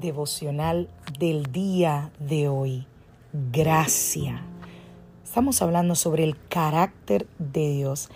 Devocional del día de hoy. Gracia. Estamos hablando sobre el carácter de Dios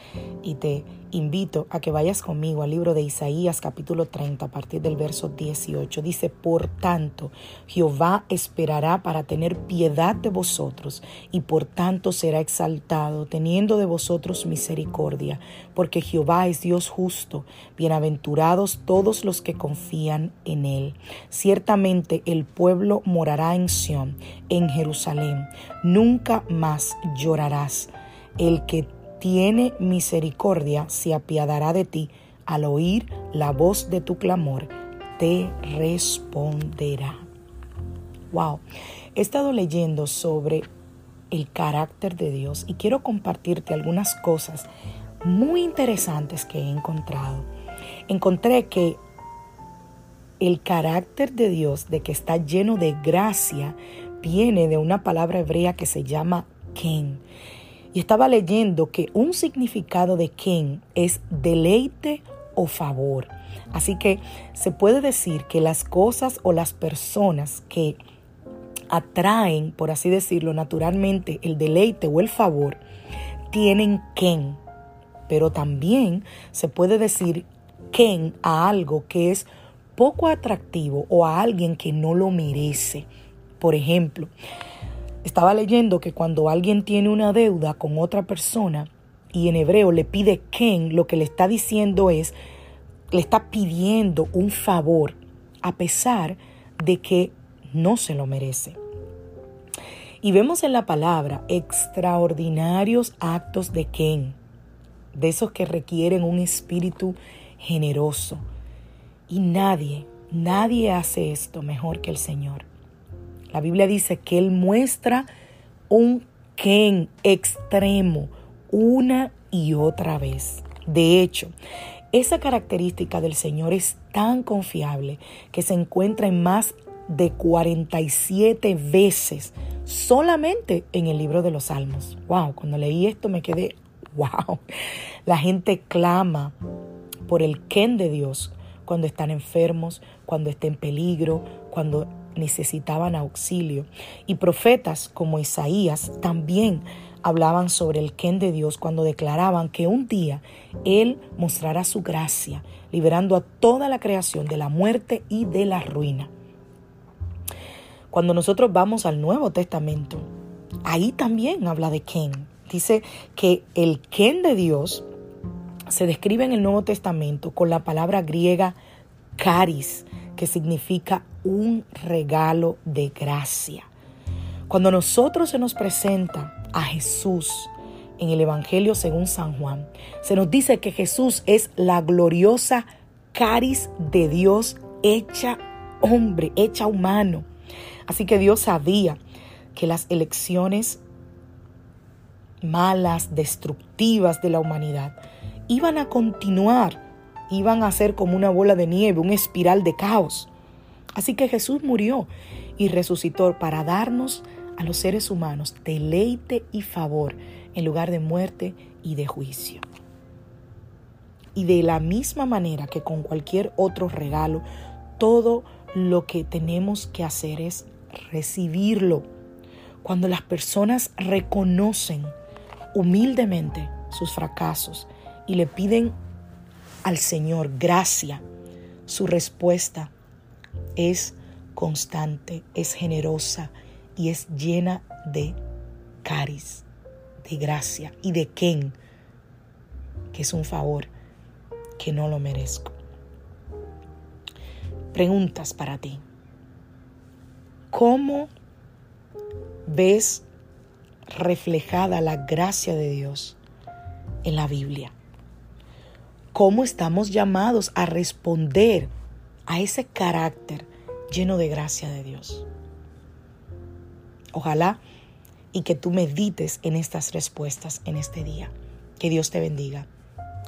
y te invito a que vayas conmigo al libro de Isaías capítulo 30 a partir del verso 18. Dice, por tanto, Jehová esperará para tener piedad de vosotros y por tanto será exaltado, teniendo de vosotros misericordia, porque Jehová es Dios justo, bienaventurados todos los que confían en él. Ciertamente el pueblo morará en Sión, en Jerusalén, nunca más llorarás. El que tiene misericordia, se apiadará de ti. Al oír la voz de tu clamor, te responderá. Wow, he estado leyendo sobre el carácter de Dios y quiero compartirte algunas cosas muy interesantes que he encontrado. Encontré que el carácter de Dios, de que está lleno de gracia, viene de una palabra hebrea que se llama Ken. Y estaba leyendo que un significado de Ken es deleite o favor. Así que se puede decir que las cosas o las personas que atraen, por así decirlo, naturalmente el deleite o el favor, tienen Ken. Pero también se puede decir Ken a algo que es poco atractivo o a alguien que no lo merece. Por ejemplo, estaba leyendo que cuando alguien tiene una deuda con otra persona y en hebreo le pide Ken, lo que le está diciendo es, le está pidiendo un favor a pesar de que no se lo merece. Y vemos en la palabra extraordinarios actos de Ken, de esos que requieren un espíritu generoso. Y nadie, nadie hace esto mejor que el Señor. La Biblia dice que Él muestra un Ken extremo una y otra vez. De hecho, esa característica del Señor es tan confiable que se encuentra en más de 47 veces solamente en el libro de los Salmos. Wow, cuando leí esto me quedé, wow. La gente clama por el Ken de Dios cuando están enfermos, cuando estén en peligro, cuando necesitaban auxilio. Y profetas como Isaías también hablaban sobre el Ken de Dios cuando declaraban que un día Él mostrará su gracia, liberando a toda la creación de la muerte y de la ruina. Cuando nosotros vamos al Nuevo Testamento, ahí también habla de Ken. Dice que el Ken de Dios se describe en el Nuevo Testamento con la palabra griega caris, que significa un regalo de gracia. Cuando nosotros se nos presenta a Jesús en el Evangelio según San Juan, se nos dice que Jesús es la gloriosa caris de Dios hecha hombre, hecha humano. Así que Dios sabía que las elecciones malas, destructivas de la humanidad iban a continuar, iban a ser como una bola de nieve, un espiral de caos. Así que Jesús murió y resucitó para darnos a los seres humanos deleite y favor en lugar de muerte y de juicio. Y de la misma manera que con cualquier otro regalo, todo lo que tenemos que hacer es recibirlo. Cuando las personas reconocen humildemente sus fracasos y le piden al Señor gracia, su respuesta es constante, es generosa y es llena de caris, de gracia y de ken, que es un favor que no lo merezco. Preguntas para ti. ¿Cómo ves reflejada la gracia de Dios en la Biblia? ¿Cómo estamos llamados a responder a ese carácter lleno de gracia de Dios? Ojalá y que tú medites en estas respuestas en este día. Que Dios te bendiga.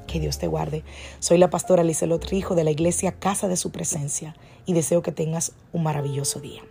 Que Dios te guarde. Soy la pastora Lizelot Rijo de la iglesia Casa de Su Presencia y deseo que tengas un maravilloso día.